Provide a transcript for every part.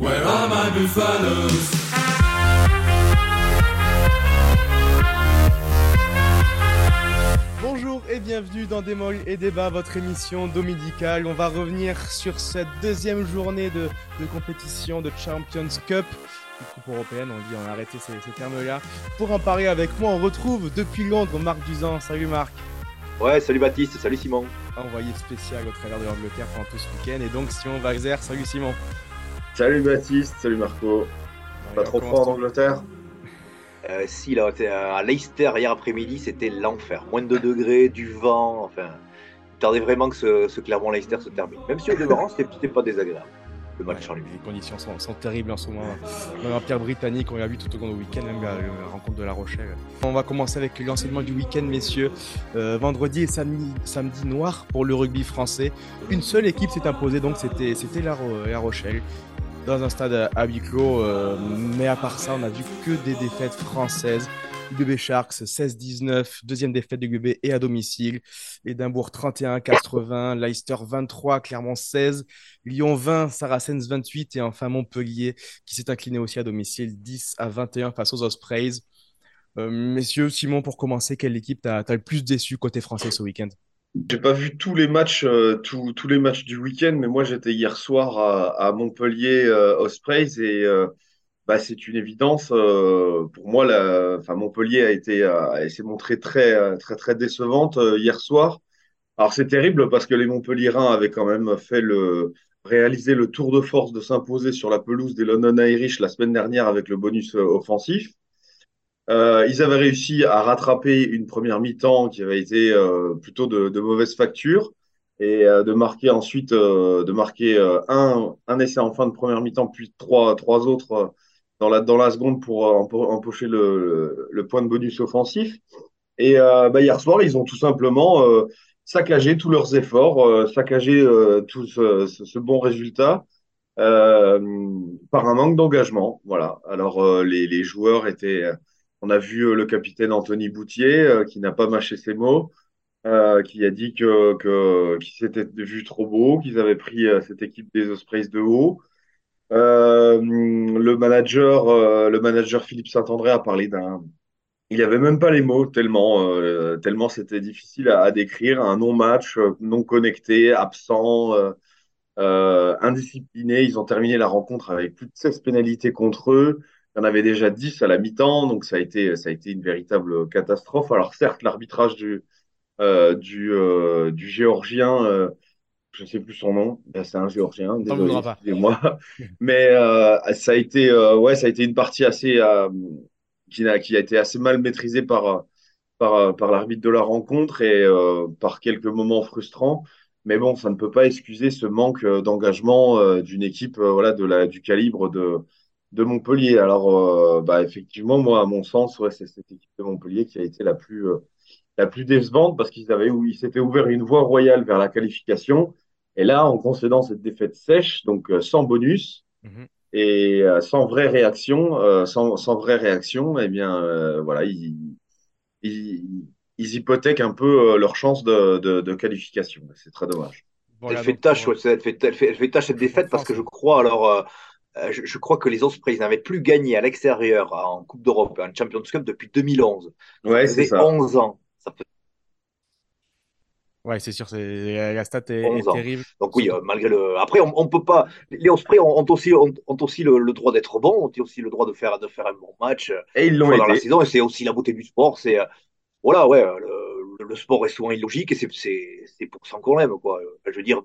Where are my buffaloes? Bonjour et bienvenue dans Démol et Débat, votre émission dominicale. On va revenir sur cette deuxième journée de, de compétition de Champions Cup. Coupe européenne, on dit, on a arrêté ces, ces termes-là. Pour en parler avec moi, on retrouve depuis Londres Marc Duzan. Salut Marc. Ouais, salut Baptiste, salut Simon. Envoyé spécial au travers de l'Angleterre pendant tout ce week-end. Et donc Simon Wagzer, salut Simon. Salut Baptiste, salut Marco. Pas trop froid en Angleterre Euh, si, là, à Leicester hier après-midi, c'était l'enfer. Moins de 2 degrés, du vent, enfin. Je tardais vraiment que ce, ce Clermont-Leicester se termine. Même si au demeurant, c'était pas désagréable. Le match en lui. Les conditions sont, sont terribles en ce moment. Même en pierre britannique, on l'a vu tout au long du week-end, même la, la rencontre de La Rochelle. On va commencer avec l'enseignement du week-end, messieurs. Euh, vendredi et samedi, samedi noir pour le rugby français. Une seule équipe s'est imposée, donc c'était La Rochelle. Dans un stade à, huis clos, euh, mais à part ça, on a vu que des défaites françaises. UBB Sharks 16-19, deuxième défaite de UBB et à domicile. Édimbourg 31-80, Leicester 23, Clermont 16, Lyon 20, Saracens 28 et enfin Montpellier qui s'est incliné aussi à domicile 10 à 21 face aux Ospreys. Euh, messieurs, Simon, pour commencer, quelle équipe t'as as le plus déçu côté français ce week-end? J'ai pas vu tous les matchs, euh, tous, tous les matchs du week-end, mais moi j'étais hier soir à, à Montpellier euh, Ospreys et euh, bah, c'est une évidence. euh, pour moi, la, enfin, Montpellier a été, s'est montrée très, très, très décevante euh, hier soir. Alors c'est terrible parce que les Montpelliérains avaient quand même fait le, réalisé le tour de force de s'imposer sur la pelouse des London Irish la semaine dernière avec le bonus euh, offensif. Euh, ils avaient réussi à rattraper une première mi-temps qui avait été euh, plutôt de, mauvaise facture et euh, de marquer ensuite de marquer un, un essai en fin de première mi-temps puis trois, trois autres dans la, dans la seconde pour empo- empocher le, point de bonus offensif. Et bah, hier soir, ils ont tout simplement saccagé tous leurs efforts, saccagé tout ce, ce, bon résultat par un manque d'engagement. Voilà. Alors les, les joueurs étaient on a vu euh, le capitaine Anthony Boutier euh, qui n'a pas mâché ses mots, euh, qui a dit que, que qu'il s'était vu trop beau, qu'ils avaient pris cette équipe des Ospreys de haut. Le manager, le manager Philippe Saint-André a parlé d'un, il avait même pas les mots tellement, tellement c'était difficile à, décrire, un non-match, non connecté, absent, indisciplinés. Ils ont terminé la rencontre avec plus de 16 pénalités contre eux. Il y en avait déjà 10 à la mi-temps, donc ça a été, ça a été une véritable catastrophe. Alors certes, l'arbitrage du, euh, du, euh, du Géorgien, euh, je ne sais plus son nom, Ben, c'est un Géorgien, désolé, excusez-moi. Mais ça a été, ouais, ça a été une partie assez, qui a, qui a été assez mal maîtrisée par, par, par l'arbitre de la rencontre et par quelques moments frustrants. Mais bon, ça ne peut pas excuser ce manque d'engagement d'une équipe voilà, de la, du calibre de, de Montpellier. Alors, euh, bah, effectivement, moi, à mon sens, ouais, c'est cette équipe de Montpellier qui a été la plus, euh, la plus décevante parce qu'ils avaient, ils s'étaient ouvert une voie royale vers la qualification. Et là, en concédant cette défaite sèche, donc euh, sans bonus Mhm. et euh, sans vraie réaction, euh, sans, sans vraie réaction, eh bien, euh, voilà, ils, ils, ils hypothèquent un peu euh, leur chance de, de, de qualification. C'est très dommage. Voilà, elle fait tâche, ouais, elle fait, elle fait, elle fait tâche cette défaite parce que je crois, alors, je, je crois que les Ospreys n'avaient plus gagné à l'extérieur en Coupe d'Europe, en Champions Cup depuis 2011. Ouais, Ça c'est faisait ça. 11 ans. Ça fait Ouais, c'est sûr, c'est la stat est, est 11 ans. terrible. Donc oui, euh, malgré le. Après, on, on peut pas. Les Ospreys ont, ont aussi, ont, ont aussi le, le droit d'être bons, ont aussi le droit de faire, de faire un bon match euh, Et ils l'ont dans la été. saison. Et c'est aussi la beauté du sport. C'est euh, voilà, ouais, euh, le, le sport est souvent illogique et c'est c'est c'est pour ça qu'on l'aime, quoi. Je veux dire,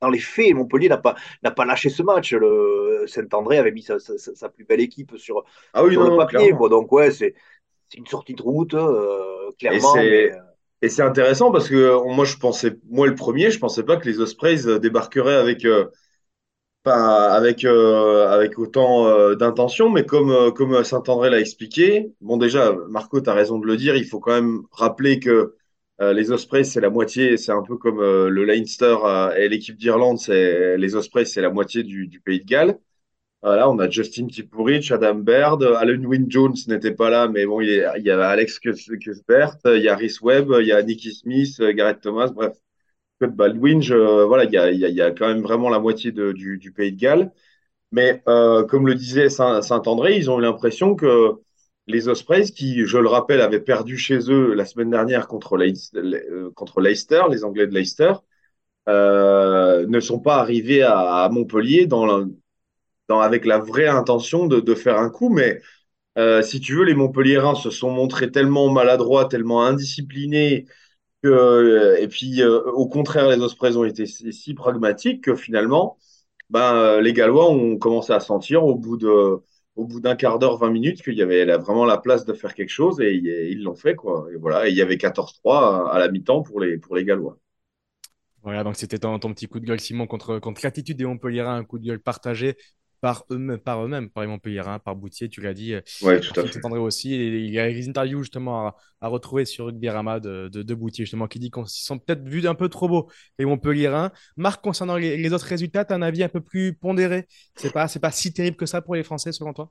dans les faits, Montpellier n'a pas n'a pas lâché ce match. Le Saint-André avait mis sa, sa, sa- sa plus belle équipe sur Ah oui, sur non, le papier, quoi. Donc ouais, c'est une sortie de route, euh, clairement. euh, et c'est intéressant parce que euh, moi je pensais moi le premier je pensais pas que les Ospreys débarqueraient avec euh, pas avec euh, avec autant d'intention mais comme comme Saint-André l'a expliqué bon déjà Marco tu as raison de le dire il faut quand même rappeler que euh, les Ospreys c'est la moitié c'est un peu comme euh, le Leinster euh, et l'équipe d'Irlande c'est les Ospreys c'est la moitié du, du pays de Galles Voilà, on a Justin Tipuric, Adam Baird, Alan Wynne Jones n'était pas là, mais bon, il y a, il y a Alex Cuthbert, il y a Rhys Webb, il y a Nicky Smith, Gareth Thomas, bref, Scott Baldwin, je- voilà, il y a, il y a, il y a quand même vraiment la moitié de- du, du pays de Galles. Mais comme le disait Saint-André, ils ont l'impression que les Ospreys, qui, je le rappelle, avaient perdu chez eux la semaine dernière contre, Leicester, les Anglais de Leicester, ne sont pas arrivés à, Montpellier avec la vraie intention de, faire un coup, mais euh, si tu veux, les Montpelliérains se sont montrés tellement maladroits, tellement indisciplinés, euh, et puis euh, au contraire, les Ospreys ont été si, pragmatiques que finalement, ben, les Gallois ont commencé à sentir au bout de, au bout d'un quart d'heure, 20 minutes, qu'il y avait vraiment la place de faire quelque chose et, ils l'ont fait, quoi. Et voilà, il y avait 14-3 à, la mi-temps pour les, Gallois. Voilà, donc c'était ton, petit coup de gueule, Simon, contre, contre l'attitude des Montpelliérains, un coup de gueule partagé par eux-mêmes, par, eux par les Montpelliérains, par Boutier, tu l'as dit. Euh, oui, tout à fait. aussi. il y a des interviews justement à, retrouver sur Rugby Rama de, de, Boutier, justement, qui dit qu'on s'y sont peut-être vus un peu trop beaux, les Montpelliérains. Marc, concernant les, autres résultats, tu as un avis un peu plus pondéré? C'est pas, c'est pas si terrible que ça pour les Français, selon toi?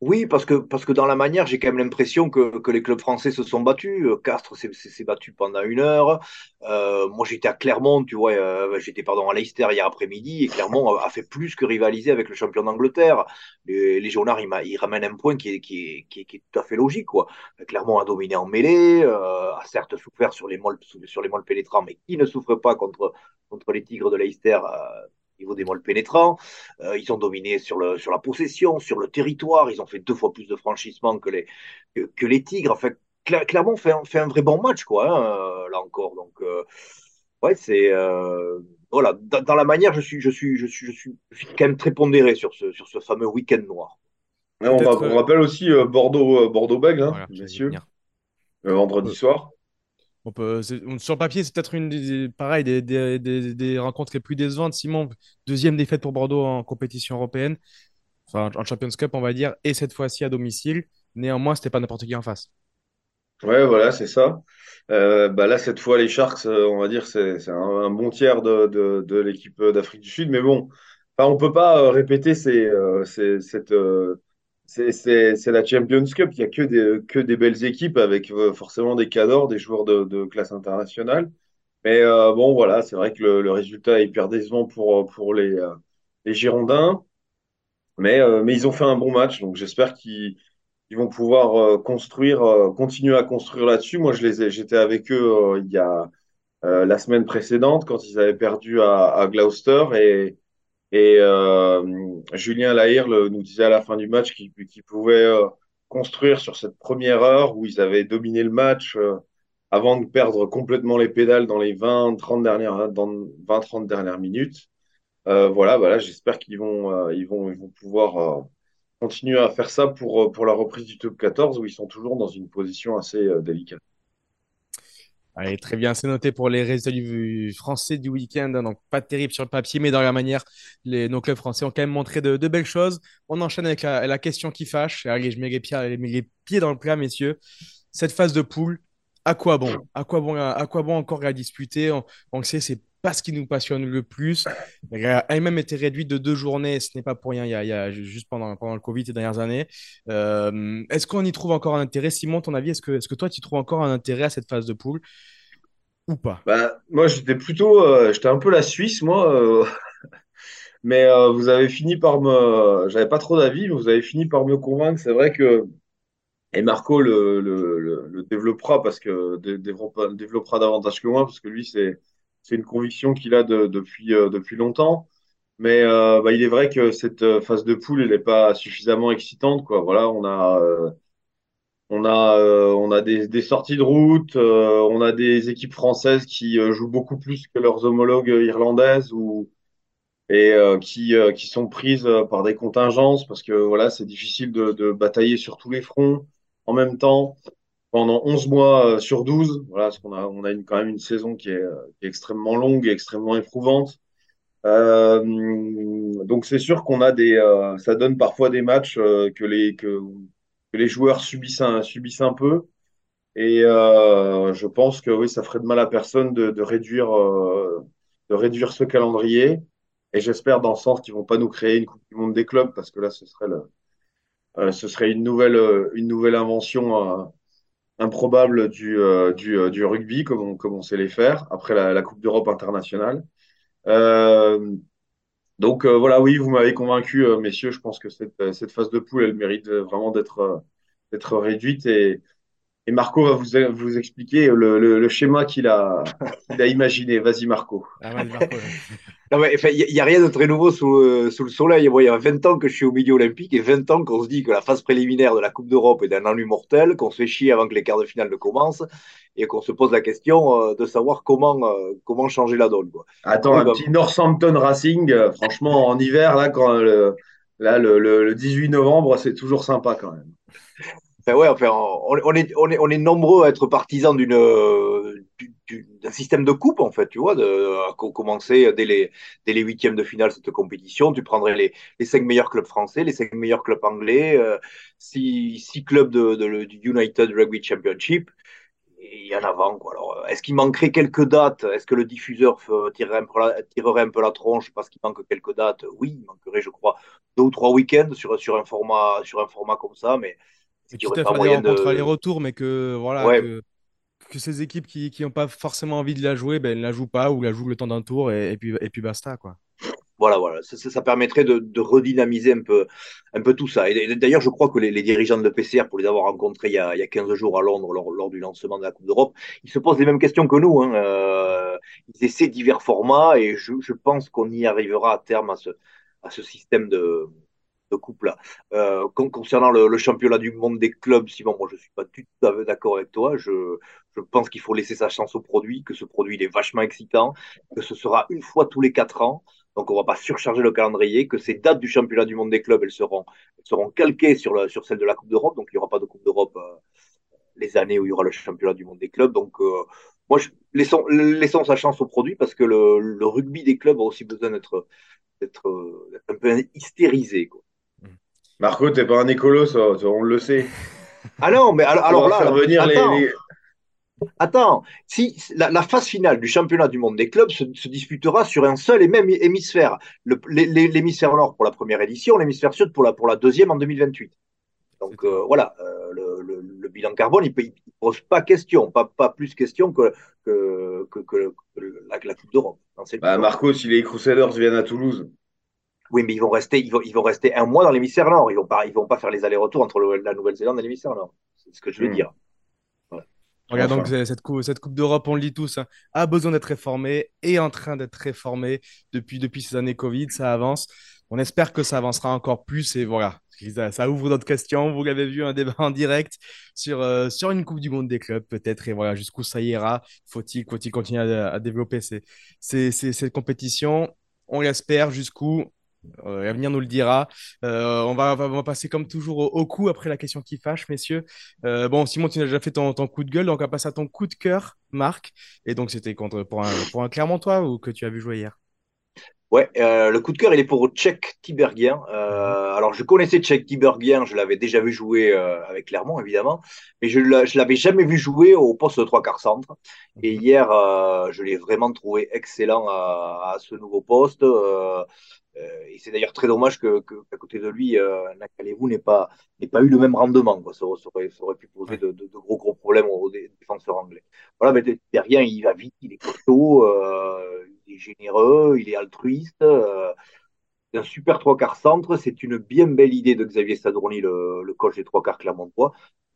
Oui, parce que, parce que dans la manière, j'ai quand même l'impression que, que les clubs français se sont battus. Euh, Castres s'est battu pendant une heure. Euh, moi, j'étais à Clermont, tu vois, euh, j'étais pardon à Leicester hier après-midi, et Clermont a, fait plus que rivaliser avec le champion d'Angleterre. Les, les Jaunards, ils, ramènent un point qui est, qui, est, tout à fait logique, quoi. Clermont a dominé en mêlée, euh, a certes souffert sur les molles, sur les molles pénétrants, mais qui ne souffre pas contre, contre les Tigres de Leicester euh, niveau des molles pénétrants. Euh, ils ont dominé sur, le, sur la possession, sur le territoire. Ils ont fait deux fois plus de franchissements que les, que, les Tigres. Enfin, clairement, fait, fait un vrai bon match, quoi, hein, euh, là encore. Donc, euh, ouais, c'est. voilà, dans, la manière, je suis, je, suis, je, suis, je, suis, je suis quand même très pondéré sur ce, sur ce fameux week-end noir. on, rappelle aussi Bordeaux, Bordeaux-Bègles, hein, messieurs, vendredi soir. On sur le papier, c'est peut-être une des, pareil, des, rencontres les plus décevantes. Simon, deuxième défaite pour Bordeaux en compétition européenne, en Champions Cup, on va dire, et cette fois-ci à domicile. Néanmoins, c'était pas n'importe qui en face. Ouais, voilà, c'est ça. Euh, bah là, cette fois, les Sharks, euh, on va dire, c'est un, bon tiers de, l'équipe d'Afrique du Sud. Mais bon, enfin, on peut pas euh, répéter cette c'est la Champions Cup. Il n'y a que des, que des belles équipes avec euh, forcément des cadors, des joueurs de, de classe internationale. Mais euh, bon, voilà, c'est vrai que le, le, résultat est hyper décevant pour, pour les, euh, les Girondins. Mais, mais ils ont fait un bon match, donc j'espère qu'ils ils vont pouvoir construire, continuer à construire là-dessus. Moi, j'étais avec eux il y a la semaine précédente quand ils avaient perdu à, à Gloucester et et euh, Julien Lahire nous disait à la fin du match qu'il pouvait euh, construire sur cette première heure où ils avaient dominé le match euh, avant de perdre complètement les pédales dans les 20-30 dernières, dans 20, dernières minutes. voilà, voilà j'espère qu'ils vont, ils vont, ils vont pouvoir continuer à faire ça pour, pour la reprise du top 14 où ils sont toujours dans une position assez délicate. Allez, très bien, c'est noté pour les résultats du français du week-end. Hein, donc, pas terrible sur le papier, mais dans la manière, les, nos clubs français ont quand même montré de, belles choses. On enchaîne avec la, question qui fâche. Allez, je mets les, pieds, dans le plat, messieurs. Cette phase de poule, à quoi bon? À quoi bon, à, quoi bon encore la disputer? On, on, sait, c'est pas ce qui nous passionne le plus. Elle a même été réduite de deux journées, ce n'est pas pour rien, il y a, juste pendant, pendant le Covid ces dernières années. Euh, est-ce qu'on y trouve encore un intérêt? Simon, ton avis, est-ce que, est -ce que toi, tu trouves encore un intérêt à cette phase de poule ou pas? Bah, Moi, j'étais plutôt, euh, j'étais un peu la Suisse, moi. Euh, mais vous avez fini par me, j'avais pas trop d'avis, mais vous avez fini par me convaincre. C'est vrai que et Marco le, le, le, développera parce que développera, développera davantage que moi parce que lui c'est c'est une conviction qu'il a depuis, euh, depuis longtemps. Mais euh, bah, il est vrai que cette euh, phase de poule, elle n'est pas suffisamment excitante. Voilà, on a, des, sorties de route, on a des équipes françaises qui jouent beaucoup plus que leurs homologues irlandaises et qui, sont prises par des contingences parce que voilà, c'est difficile de batailler sur tous les fronts en même temps pendant 11 mois euh, sur 12. Voilà, parce qu'on a, on a une, quand même une saison qui est, qui est extrêmement longue et extrêmement éprouvante. Euh, donc c'est sûr qu'on a des, euh, ça donne parfois des matchs euh, que les que, que, les joueurs subissent un, subissent un peu. Et euh, je pense que oui, ça ferait de mal à personne de, de réduire de réduire ce calendrier. Et j'espère dans le sens qu'ils vont pas nous créer une Coupe du Monde des clubs parce que là, ce serait le, ce serait une nouvelle une nouvelle invention improbable du, euh, euh, du, rugby, comme on, comme sait les faire, après la, Coupe d'Europe internationale. Euh, Donc voilà, oui, vous m'avez convaincu, messieurs. Je pense que cette, cette phase de poule, elle mérite vraiment d'être d'être réduite et, et Marco va vous, vous expliquer le, le, schéma qu'il a, a imaginé. Vas-y, Marco. Ah, il n'y a rien de très nouveau sous, euh, sous le soleil. il y a 20 ans que je suis au milieu olympique et 20 ans qu'on se dit que la phase préliminaire de la Coupe d'Europe est d'un ennui mortel, qu'on se fait chier avant que les quarts de finale ne commencent et qu'on se pose la question euh, de savoir comment, euh, comment changer la donne. Quoi. Attends, un petit Northampton Racing, franchement, en hiver, là, quand le, là, le, le 18 novembre, c'est toujours sympa quand même. Ouais, enfin, on, est, on, est, on est nombreux à être partisans d'une, d'un système de coupe, en fait, tu vois, de, à commencer dès les, dès les huitièmes de finale cette compétition. Tu prendrais les, les cinq meilleurs clubs français, les cinq meilleurs clubs anglais, euh, six, six clubs de, de, du United Rugby Championship. Et en avant, quoi. Alors, est-ce qu'il manquerait quelques dates? Est-ce que le diffuseur tirerait un, peu la, tirerait un peu la tronche parce qu'il manque quelques dates? Oui, il manquerait, je crois, deux ou trois week-ends sur, sur, un format, sur un format comme ça, mais et quitte à faire des rencontres aller-retour, mais que voilà. Que, ces équipes qui n'ont pas forcément envie de la jouer, ben, ne la jouent pas ou la jouent le temps d'un tour et, puis, et puis basta. Quoi. Voilà, voilà. Ça, ça, permettrait de, de, redynamiser un peu, un peu tout ça. Et d'ailleurs, je crois que les, les, dirigeants de l'EPCR, pour les avoir rencontrés il y, a, il y a 15 jours à Londres lors, lors du lancement de la Coupe d'Europe, ils se posent les mêmes questions que nous. Hein. Euh, ils essaient divers formats et je, je pense qu'on y arrivera à terme à ce, à ce système de, de couple-là. Euh, concernant le, championnat du monde des clubs, Simon, moi je suis pas tout à fait d'accord avec toi. Je, pense qu'il faut laisser sa chance au produit, que ce produit il est vachement excitant, que ce sera une fois tous les quatre ans. Donc on va pas surcharger le calendrier, que ces dates du championnat du monde des clubs, elles seront, calquées sur, le, sur celle de la Coupe d'Europe. Donc il n'y aura pas de Coupe d'Europe euh, les années où il y aura le championnat du monde des clubs. Donc euh, moi, laissons, laissons sa chance au produit parce que le, rugby des clubs a aussi besoin d'être un peu hystérisé. Marco, t'es pas un écolo, ça, on le sait. Ah non, mais alors, là, attends, attends, si la, phase finale du championnat du monde des clubs se, disputera sur un seul et même hémisphère, l'hémisphère nord pour la première édition, l'hémisphère sud pour la, pour la deuxième en 2028. Donc euh, voilà, euh, le, bilan carbone, il ne pose pas question, pas, pas plus question que, que, que, la, Coupe d'Europe. Bah, Marco, si les Crusaders viennent à Toulouse, oui, mais ils vont rester, ils vont, ils vont rester un mois dans l'hémisphère nord. Ils vont pas, ils vont pas faire les allers-retours entre la Nouvelle-Zélande et l'hémisphère nord. C'est ce que je veux hmm. dire. Regarde donc cette coupe, cette coupe d'Europe, on le dit tous, hein, a besoin d'être réformée, est en train d'être réformée depuis, depuis ces années Covid, ça avance. On espère que ça avancera encore plus et voilà, ça, ouvre d'autres questions. Vous l'avez vu, un débat en direct sur, euh, sur une Coupe du Monde des clubs peut-être et voilà jusqu'où ça ira. Faut-il faut continuer à, développer ces, ces, ces compétitions On l'espère jusqu'où euh, L'avenir nous le dira. Euh, on, va, passer comme toujours au, coup après la question qui fâche, messieurs. Euh, bon, Simon, tu as déjà fait ton, coup de gueule, donc on va passer à ton coup de cœur, Marc. Et donc, c'était contre pour un, pour un ou que tu as vu jouer hier? Ouais, euh, le coup de cœur, il est pour Tchèque Tibergien. Euh, alors, je connaissais Tchèque Tibergien, je l'avais déjà vu jouer euh, avec Clermont, évidemment, mais je ne l'avais jamais vu jouer au poste de trois quarts centre. Et hier, euh, je l'ai vraiment trouvé excellent à, à ce nouveau poste. Euh, euh, et c'est d'ailleurs très dommage que, que, qu'à côté de lui, euh, Nakalevou n'ait pas, pas eu le même rendement. Quoi. Ça, aurait, ça aurait pu poser de, de, de, gros gros problèmes aux défenseurs anglais. Voilà, mais derrière, il va vite, il est costaud, euh, il est généreux, il est altruiste. Euh, un super trois quarts centre. C'est une bien belle idée de Xavier Sadorni, le, coach des trois quarts clermontois.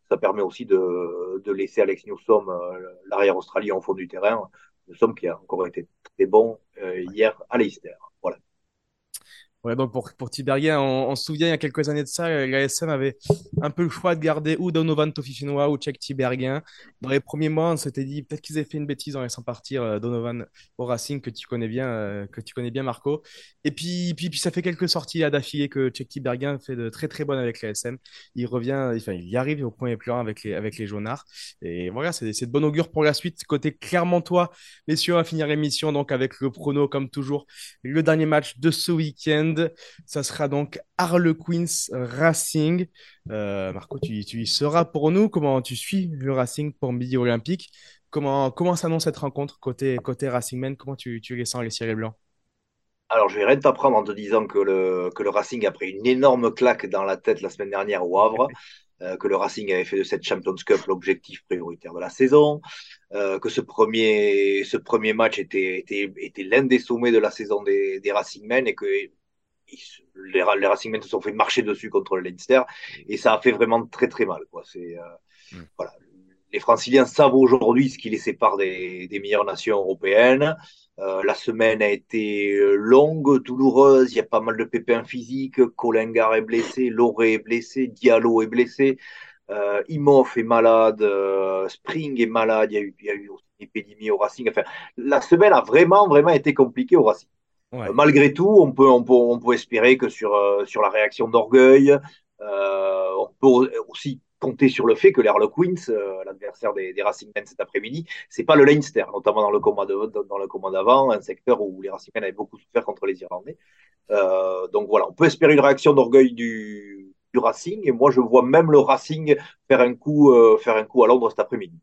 Ça permet aussi de, de laisser Alex Newsom, euh, l'arrière australien, au fond du terrain. Newsom qui a encore été très bon euh, hier à Leicester. Donc pour, pour Tiberghien, on, se souvient il y a quelques années de ça, euh, l'ASM avait un peu le choix de garder ou Donovan Tofifinois ou Tchèque Tiberghien. Dans les premiers mois, on s'était dit peut-être qu'ils avaient fait une bêtise en laissant partir euh, Donovan au Racing, que tu connais bien, euh, que tu connais bien Marco. Et puis, puis, puis ça fait quelques sorties d'affilée que Tchèque Tiberghien fait de très très bonnes avec l'ASM. Il revient, enfin, il y arrive au et plus avec les, avec les jaunards. Et voilà, c'est de bon augure pour la suite. Côté Clermontois, messieurs, on va finir l'émission donc avec le prono comme toujours. Le dernier match de ce week-end. Ça sera donc Harlequins Racing. Euh, Marco, tu, y seras pour nous. Comment tu suis le Racing pour Midi Olympique? Comment, comment s'annonce cette rencontre côté, côté Racing Men Comment tu, tu les sens, les cirés blancs? Alors, je vais rien t'apprendre en te disant que le, que le Racing a pris une énorme claque dans la tête la semaine dernière au Havre, euh, que le Racing avait fait de cette Champions Cup l'objectif prioritaire de la saison, euh, que ce premier, ce premier match était, était, était l'un des sommets de la saison des, des Racingmen et que les, les Racingmen se sont fait marcher dessus contre le Leinster et ça a fait vraiment très très mal. Quoi. C'est, euh, mm. voilà. Les Franciliens savent aujourd'hui ce qui les sépare des, des meilleures nations européennes. Euh, la semaine a été euh, longue, douloureuse. Il y a pas mal de pépins physiques. Colingar est blessé, Loré est blessé, Diallo est blessé, euh, Imoff est malade, euh, Spring est malade. Il y a eu, il y a eu aussi une épidémie au Racing. Enfin, la semaine a vraiment, vraiment été compliquée au Racing. Malgré tout, on peut, on peut, on peut espérer que sur, sur la réaction d'orgueil, on peut aussi compter sur le fait que les Harlequins, euh, l'adversaire des, des Racingmen cet après-midi, c'est pas le Leinster, notamment dans le combat dans le combat d'avant, un secteur où les Racingmen avaient beaucoup souffert contre les Irlandais. Euh, donc voilà, on peut espérer une réaction d'orgueil du, du Racing, et moi je vois même le Racing faire un coup, euh, faire un coup à Londres cet après-midi.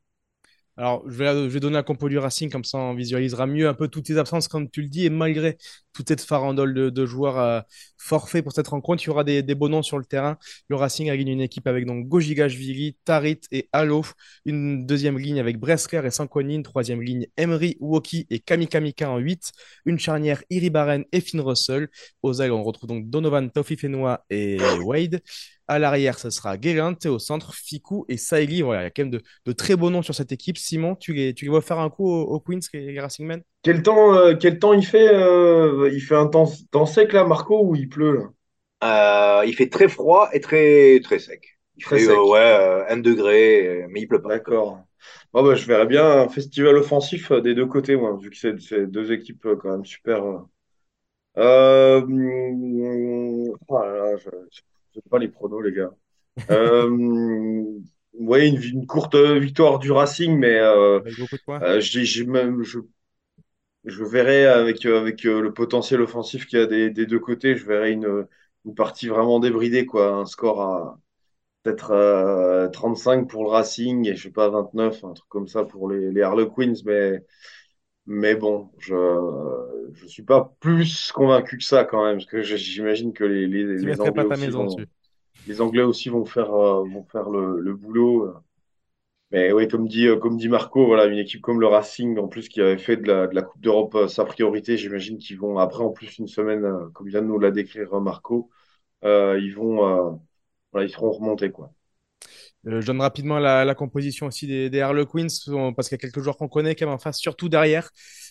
Alors, je vais, donner un compo du Racing, comme ça on visualisera mieux un peu toutes les absences, comme tu le dis, et malgré toute cette farandole de, joueurs euh, forfaits pour cette rencontre, il y aura des, des noms sur le terrain. Le Racing a une équipe avec donc Gojigashvili, Tarit et Halo, une deuxième ligne avec Bresler et Sankoni, une troisième ligne Emery, Woki et Kamikamika en 8, une charnière Iribaren et Finn Russell. Aux ailes, on retrouve donc Donovan Tofifenoa et Wade. À l'arrière, ce sera Guérin, au centre, Fikou et Saïli. Voilà, il y a quand même de, de, très beaux noms sur cette équipe. Simon, tu les, tu les vois faire un coup aux, Queens, les Racing Men? Quel temps, euh, quel temps il fait euh, Il fait un temps, temps, sec là, Marco, ou il pleut là? Euh, Il fait très froid et très, très sec. Il très fait sec. ouais, un degré, mais il pleut pas. D'accord. Bon, bah, je verrais bien un festival offensif des deux côtés, moi, vu que c'est deux équipes quand même super. Euh... Oh là là, je sais pas les pronos, les gars. euh, ouais, une, une, courte victoire du Racing, mais euh, euh, j'ai même, je, je verrais avec, avec euh, le potentiel offensif qu'il y a des, des, deux côtés, je verrais une, une partie vraiment débridée, quoi. Un score à peut-être euh, 35 pour le Racing et je sais pas 29, un truc comme ça pour les, les Harlequins, mais mais bon, je je suis pas plus convaincu que ça quand même, parce que j'imagine que les, les, les Anglais, aussi vont, les Anglais aussi vont faire, euh, vont faire le, le, boulot. Mais oui, comme dit, comme dit Marco, voilà, une équipe comme le Racing, en plus, qui avait fait de la, de la Coupe d'Europe euh, sa priorité, j'imagine qu'ils vont, après, en plus, une semaine, euh, comme vient de nous l'a décrire Marco, euh, ils vont, voilà, ils seront remontés, quoi. Euh, je donne rapidement la, la composition aussi des, Harlequins, parce qu'il y a quelques joueurs qu'on connaît quand même en face, surtout derrière.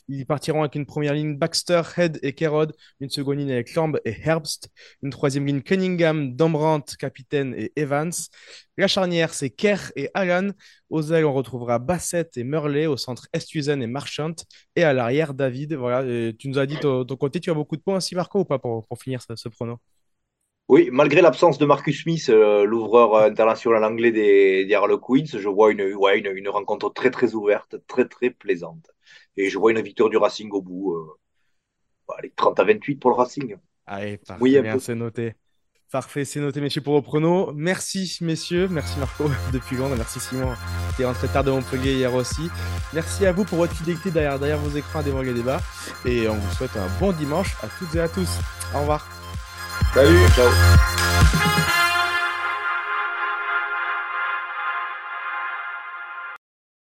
Ils partiront avec une première ligne Baxter, Head et Kerod, une seconde ligne avec Lamb et Herbst, une troisième ligne Cunningham, Dombrandt, capitaine et Evans. La charnière, c'est Kerr et Alan. Aux ailes, on retrouvera Bassett et Murley. Au centre, Estuzen et Marchant. Et à l'arrière, David. Voilà, et tu nous as dit ton, ton côté, tu as beaucoup de points aussi, Marco, ou pas, pour, finir ce, ce oui, malgré l'absence de Marcus Smith, euh, l'ouvreur international anglais des, des Harlequins, je vois une, ouais, une, une, rencontre très très ouverte, très très plaisante. Et je vois une victoire du Racing au bout. Euh, allez, 30 à 28 pour le Racing. Allez, parfait, oui, bien, c'est noté. Parfait, c'est noté, messieurs, pour vos pronos. Merci, messieurs. Merci, Marco, depuis Londres. Merci, Simon, qui est rentré tard de Montpellier hier aussi. Merci à vous pour votre fidélité derrière, derrière vos écrans à dévoiler les débats. Et on vous souhaite un bon dimanche à toutes et à tous. Au revoir. Salut, ciao.